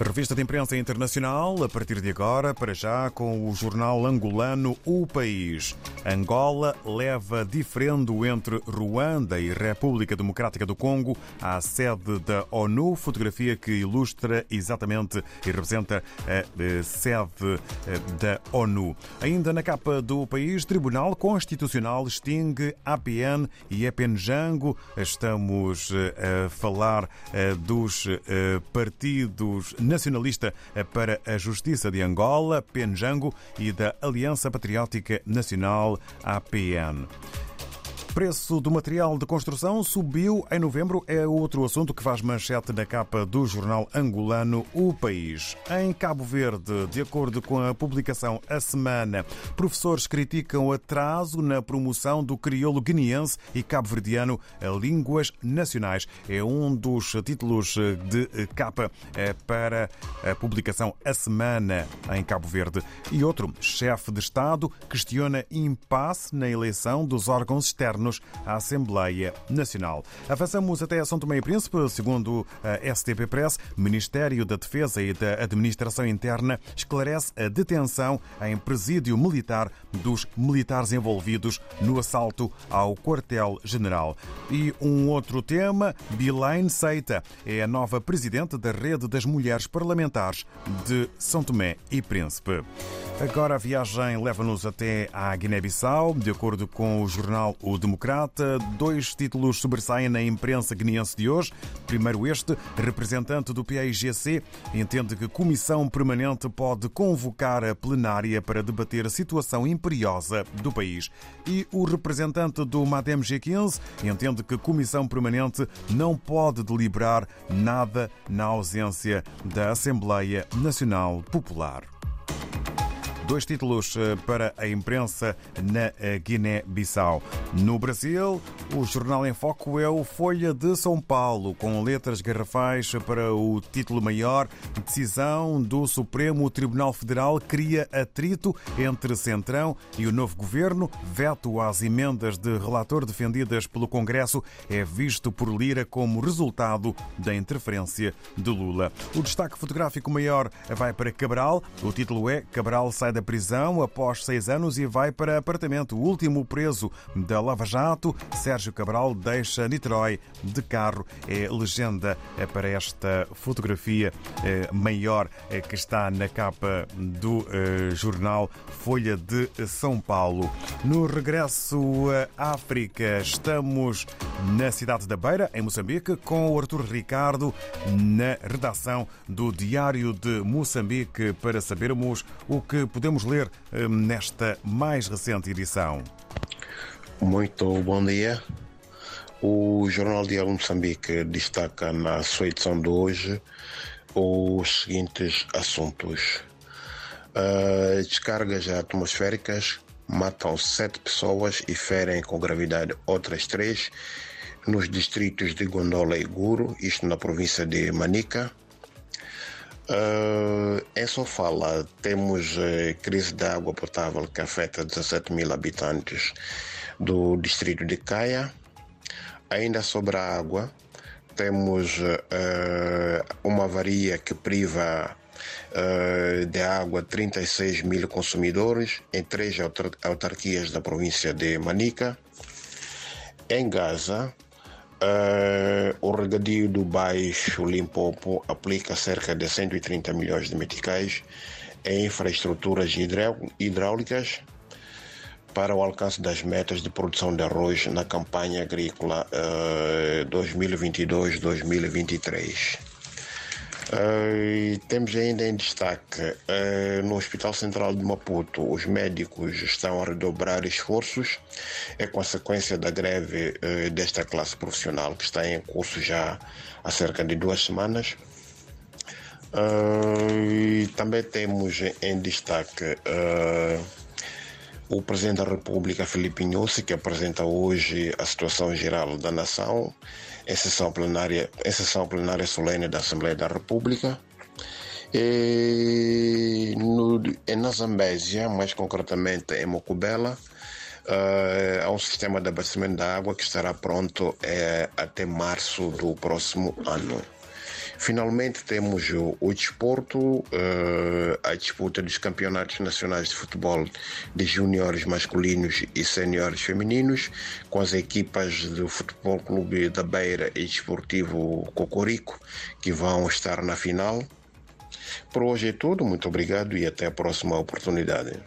Revista de Imprensa Internacional, a partir de agora, para já, com o jornal angolano O País. Angola leva diferendo entre Ruanda e República Democrática do Congo à sede da ONU, fotografia que ilustra exatamente e representa a sede da ONU. Ainda na capa do país, Tribunal Constitucional extingue APN e EPNJango. Estamos a falar dos partidos nacionalista para a Justiça de Angola, PENJANGO, e da Aliança Patriótica Nacional, APN preço do material de construção subiu em novembro. É outro assunto que faz manchete na capa do jornal angolano O País. Em Cabo Verde, de acordo com a publicação A Semana, professores criticam o atraso na promoção do crioulo guineense e cabo-verdiano a línguas nacionais. É um dos títulos de capa eh, para a publicação A Semana em Cabo Verde. E outro, chefe de Estado questiona impasse na eleição dos órgãos externos à Assembleia Nacional. Avançamos até São Tomé e Príncipe, segundo a STP Press, Ministério da Defesa e da Administração Interna esclarece a detenção em presídio militar dos militares envolvidos no assalto ao quartel-general. E um outro tema, Bilaine Seita é a nova presidente da Rede das Mulheres Parlamentares de São Tomé e Príncipe. Agora a viagem leva-nos até à Guiné-Bissau. De acordo com o jornal O Democrata, dois títulos sobressaem na imprensa guineense de hoje. Primeiro este, representante do PAIGC entende que comissão permanente pode convocar a plenária para debater a situação imperiosa do país. E o representante do MADEM G15 entende que comissão permanente não pode deliberar nada na ausência da Assembleia Nacional Popular. Dois títulos eh, para a imprensa na eh, Guiné-Bissau. No Brasil, o jornal em foco é o Folha de São Paulo, com letras garrafais para o título maior. Decisão do Supremo Tribunal Federal cria atrito entre Centrão e o novo governo. Veto às emendas de relator defendidas pelo Congresso é visto por Lira como resultado da interferência de Lula. O destaque fotográfico maior vai para Cabral. O título é Cabral sai da prisão após seis anos e vai para apartamento. O último preso da Lava Jato, Sérgio Cabral, deixa Niterói de carro. É legenda para esta fotografia eh, maior eh, que está na capa do eh, jornal Folha de São Paulo. No regresso à África, estamos na cidade da Beira, em Moçambique, com o Artur Ricardo na redação do Diário de Moçambique para sabermos o que podemos podemos ler hum, nesta mais recente edição? Muito bom dia. O Jornal de Moçambique destaca na sua edição de hoje os seguintes assuntos. Uh, descargas atmosféricas matam sete pessoas e ferem com gravidade outras três nos distritos de Gondola e Guro, isto na província de Manica. Uh, em Sofala temos uh, crise de água potável que afeta 17 mil habitantes do distrito de Caia. Ainda sobre a água, temos uh, uma avaria que priva uh, de água 36 mil consumidores em três autar autarquias da província de Manica. Em Gaza, Uh, o regadio do Baixo Limpopo aplica cerca de 130 milhões de meticais em infraestruturas hidráulicas para o alcance das metas de produção de arroz na campanha agrícola uh, 2022-2023. Uh, temos ainda em destaque uh, no Hospital Central de Maputo, os médicos estão a redobrar esforços, é consequência da greve uh, desta classe profissional que está em curso já há cerca de duas semanas. também temos em destaque o Presidente da República, Felipe Nussi, que apresenta hoje a situação geral da nação, em sessão plenária, em sessão plenária solene da Assembleia da República. E no, na Zambésia, mais concretamente em Mocubela, uh, há um sistema de abastecimento da água que estará pronto uh, até março do próximo ano. Finalmente temos o, o desporto, uh, a disputa dos campeonatos nacionais de futebol de juniores masculinos e seniores femininos, com as equipas do Futebol Clube da Beira e Desportivo Cocorico, que vão estar na final. Por hoje é tudo, muito obrigado e até a próxima oportunidade.